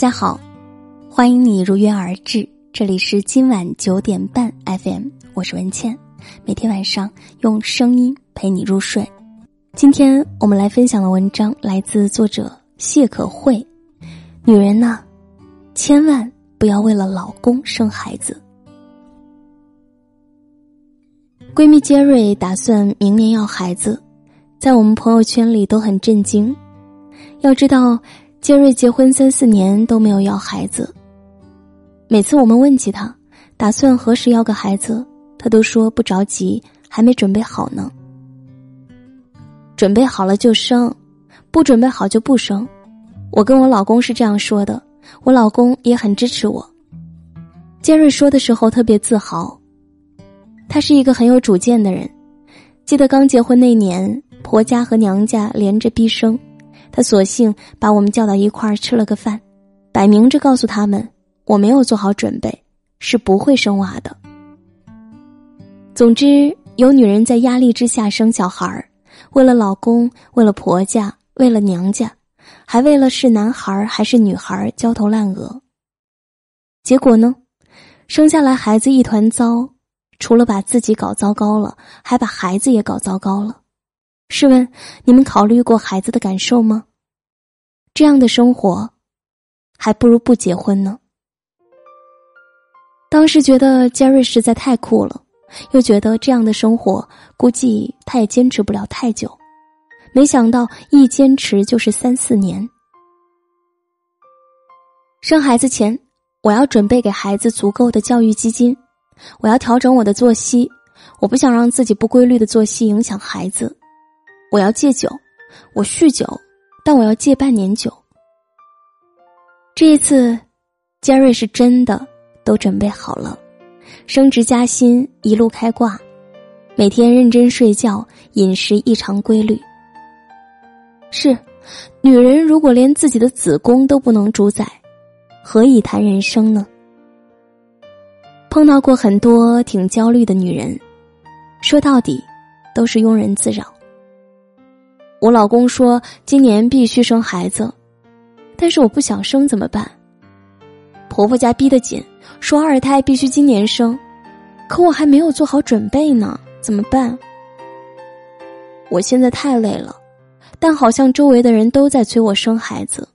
家好，欢迎你如约而至，这里是今晚九点半 FM，我是文倩，每天晚上用声音陪你入睡。今天我们来分享的文章来自作者谢可慧。女人呢，千万不要为了老公生孩子。闺蜜杰瑞打算明年要孩子，在我们朋友圈里都很震惊。要知道。杰瑞结婚三四年都没有要孩子。每次我们问起他，打算何时要个孩子，他都说不着急，还没准备好呢。准备好了就生，不准备好就不生。我跟我老公是这样说的，我老公也很支持我。杰瑞说的时候特别自豪，他是一个很有主见的人。记得刚结婚那年，婆家和娘家连着逼生。他索性把我们叫到一块儿吃了个饭，摆明着告诉他们我没有做好准备，是不会生娃的。总之，有女人在压力之下生小孩儿，为了老公，为了婆家，为了娘家，还为了是男孩还是女孩焦头烂额。结果呢，生下来孩子一团糟，除了把自己搞糟糕了，还把孩子也搞糟糕了。试问，你们考虑过孩子的感受吗？这样的生活，还不如不结婚呢。当时觉得杰瑞实在太酷了，又觉得这样的生活估计他也坚持不了太久。没想到一坚持就是三四年。生孩子前，我要准备给孩子足够的教育基金，我要调整我的作息，我不想让自己不规律的作息影响孩子。我要戒酒，我酗酒，但我要戒半年酒。这一次，杰瑞是真的都准备好了，升职加薪，一路开挂，每天认真睡觉，饮食异常规律。是，女人如果连自己的子宫都不能主宰，何以谈人生呢？碰到过很多挺焦虑的女人，说到底，都是庸人自扰。我老公说今年必须生孩子，但是我不想生怎么办？婆婆家逼得紧，说二胎必须今年生，可我还没有做好准备呢，怎么办？我现在太累了，但好像周围的人都在催我生孩子，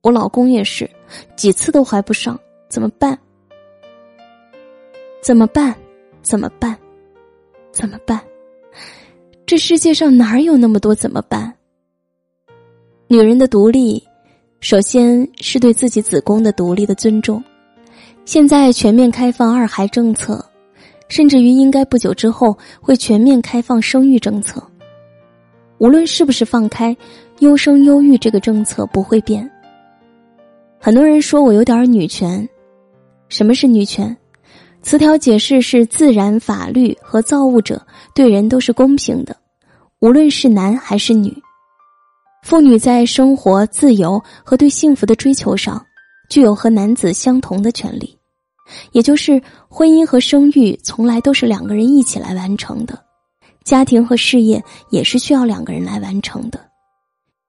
我老公也是，几次都怀不上，怎么办？怎么办？怎么办？怎么办？这世界上哪有那么多怎么办？女人的独立，首先是对自己子宫的独立的尊重。现在全面开放二孩政策，甚至于应该不久之后会全面开放生育政策。无论是不是放开优生优育这个政策不会变。很多人说我有点女权，什么是女权？词条解释是自然、法律和造物者对人都是公平的。无论是男还是女，妇女在生活、自由和对幸福的追求上，具有和男子相同的权利，也就是婚姻和生育从来都是两个人一起来完成的，家庭和事业也是需要两个人来完成的，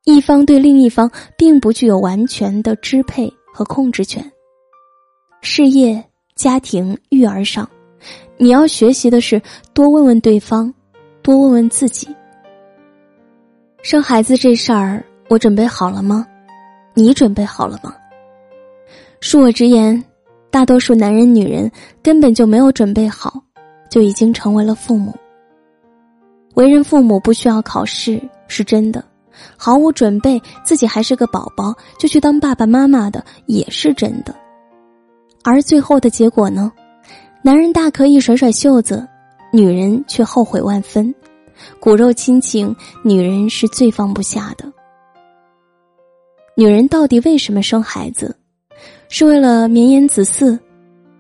一方对另一方并不具有完全的支配和控制权。事业、家庭、育儿上，你要学习的是多问问对方，多问问自己。生孩子这事儿，我准备好了吗？你准备好了吗？恕我直言，大多数男人、女人根本就没有准备好，就已经成为了父母。为人父母不需要考试，是真的；毫无准备，自己还是个宝宝就去当爸爸妈妈的，也是真的。而最后的结果呢？男人大可以甩甩袖子，女人却后悔万分。骨肉亲情，女人是最放不下的。女人到底为什么生孩子？是为了绵延子嗣，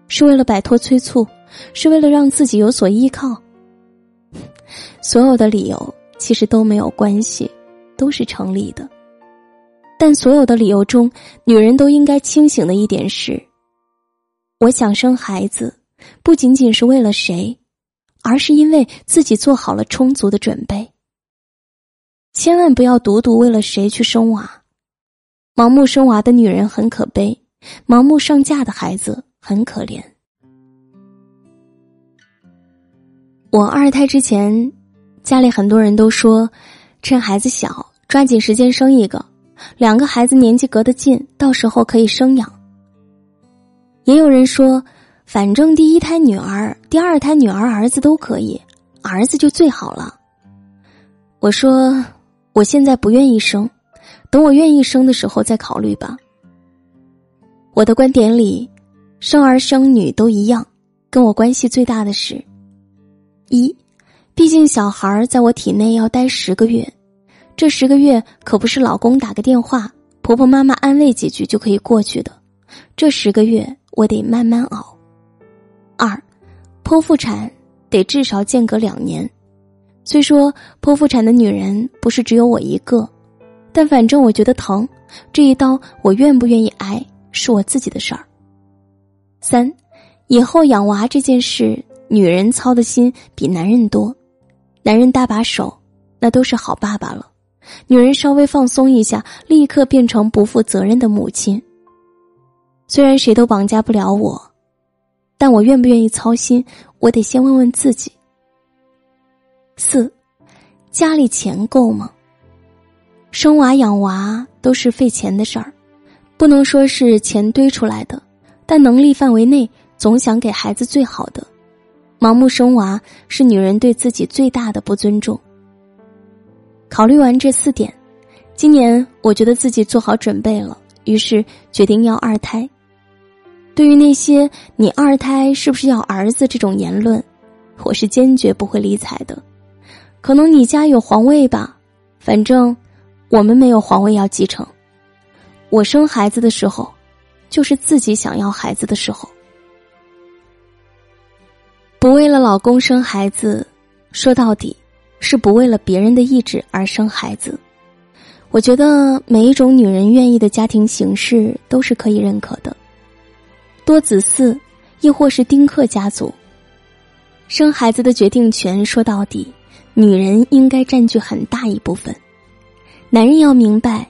是为了摆脱催促，是为了让自己有所依靠。所有的理由其实都没有关系，都是成立的。但所有的理由中，女人都应该清醒的一点是：我想生孩子，不仅仅是为了谁。而是因为自己做好了充足的准备。千万不要独独为了谁去生娃。盲目生娃的女人很可悲，盲目上嫁的孩子很可怜。我二胎之前，家里很多人都说，趁孩子小，抓紧时间生一个，两个孩子年纪隔得近，到时候可以生养。也有人说，反正第一胎女儿、第二胎女儿、儿子都可以，儿子就最好了。我说，我现在不愿意生，等我愿意生的时候再考虑吧。我的观点里，生儿生女都一样，跟我关系最大的是。一，毕竟小孩在我体内要待十个月，这十个月可不是老公打个电话、婆婆妈妈安慰几句就可以过去的，这十个月我得慢慢熬。剖腹产得至少间隔两年，虽说剖腹产的女人不是只有我一个，但反正我觉得疼，这一刀我愿不愿意挨是我自己的事儿。三，以后养娃这件事。女人操的心比男人多，男人搭把手，那都是好爸爸了；女人稍微放松一下，立刻变成不负责任的母亲。虽然谁都绑架不了我，但我愿不愿意操心，我得先问问自己。四，家里钱够吗？生娃养娃都是费钱的事儿，不能说是钱堆出来的，但能力范围内，总想给孩子最好的。盲目生娃是女人对自己最大的不尊重。考虑完这四点，今年我觉得自己做好准备了，于是决定要二胎。对于那些“你二胎是不是要儿子”这种言论，我是坚决不会理睬的。可能你家有皇位吧，反正我们没有皇位要继承。我生孩子的时候，就是自己想要孩子的时候。不为了老公生孩子，说到底，是不为了别人的意志而生孩子。我觉得每一种女人愿意的家庭形式都是可以认可的，多子嗣，亦或是丁克家族。生孩子的决定权，说到底，女人应该占据很大一部分。男人要明白，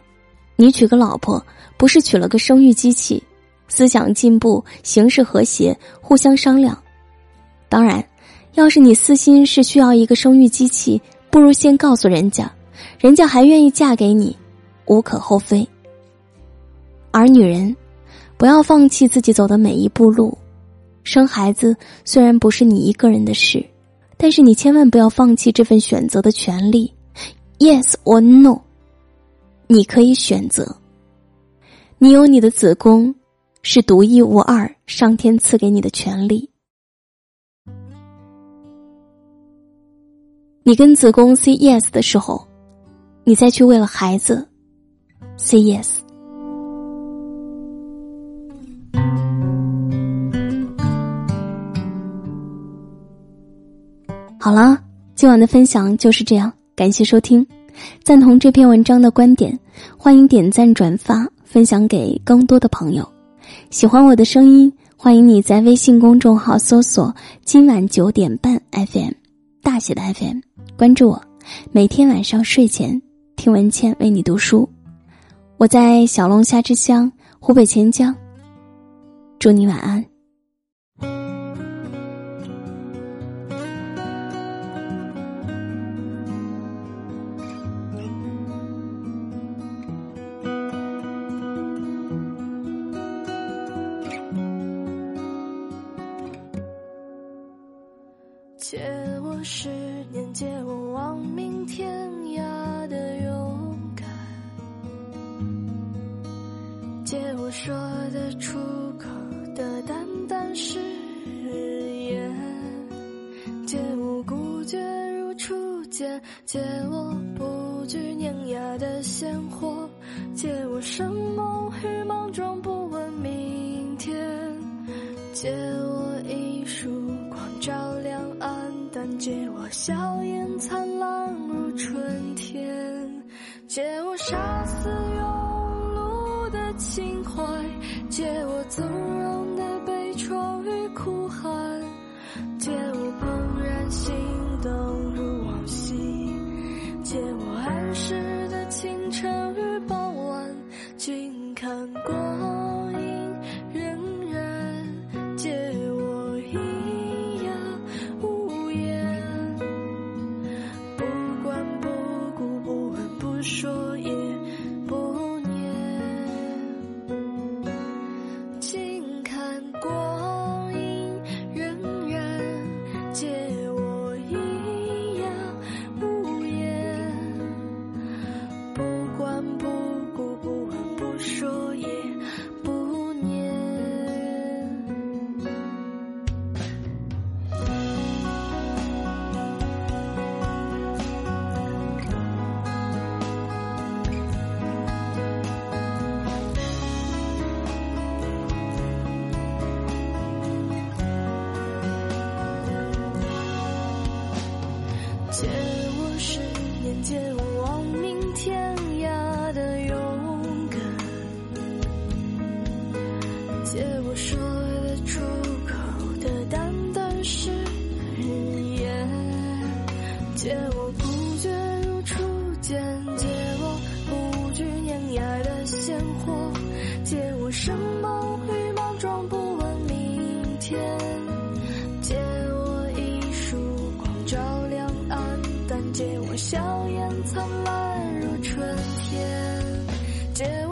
你娶个老婆不是娶了个生育机器，思想进步，形式和谐，互相商量。当然，要是你私心是需要一个生育机器，不如先告诉人家，人家还愿意嫁给你，无可厚非。而女人，不要放弃自己走的每一步路。生孩子虽然不是你一个人的事，但是你千万不要放弃这份选择的权利。Yes or no，你可以选择。你有你的子宫，是独一无二，上天赐给你的权利。你跟子宫 say yes 的时候，你再去为了孩子 say yes。好了，今晚的分享就是这样，感谢收听。赞同这篇文章的观点，欢迎点赞、转发、分享给更多的朋友。喜欢我的声音，欢迎你在微信公众号搜索“今晚九点半 FM”。大写的 FM，关注我，每天晚上睡前听文倩为你读书。我在小龙虾之乡湖北潜江，祝你晚安。借我十年，借我亡命天涯的勇敢，借我说得出口的淡淡誓言，借我孤绝如初见，借我不惧碾压的鲜活，借我生猛与莽撞，不问明天，借我一束光照亮。借我笑颜灿烂如春天，借我杀死庸碌的情怀，借我纵容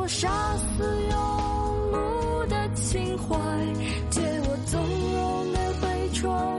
杀死庸碌的情怀借我纵容的悲怆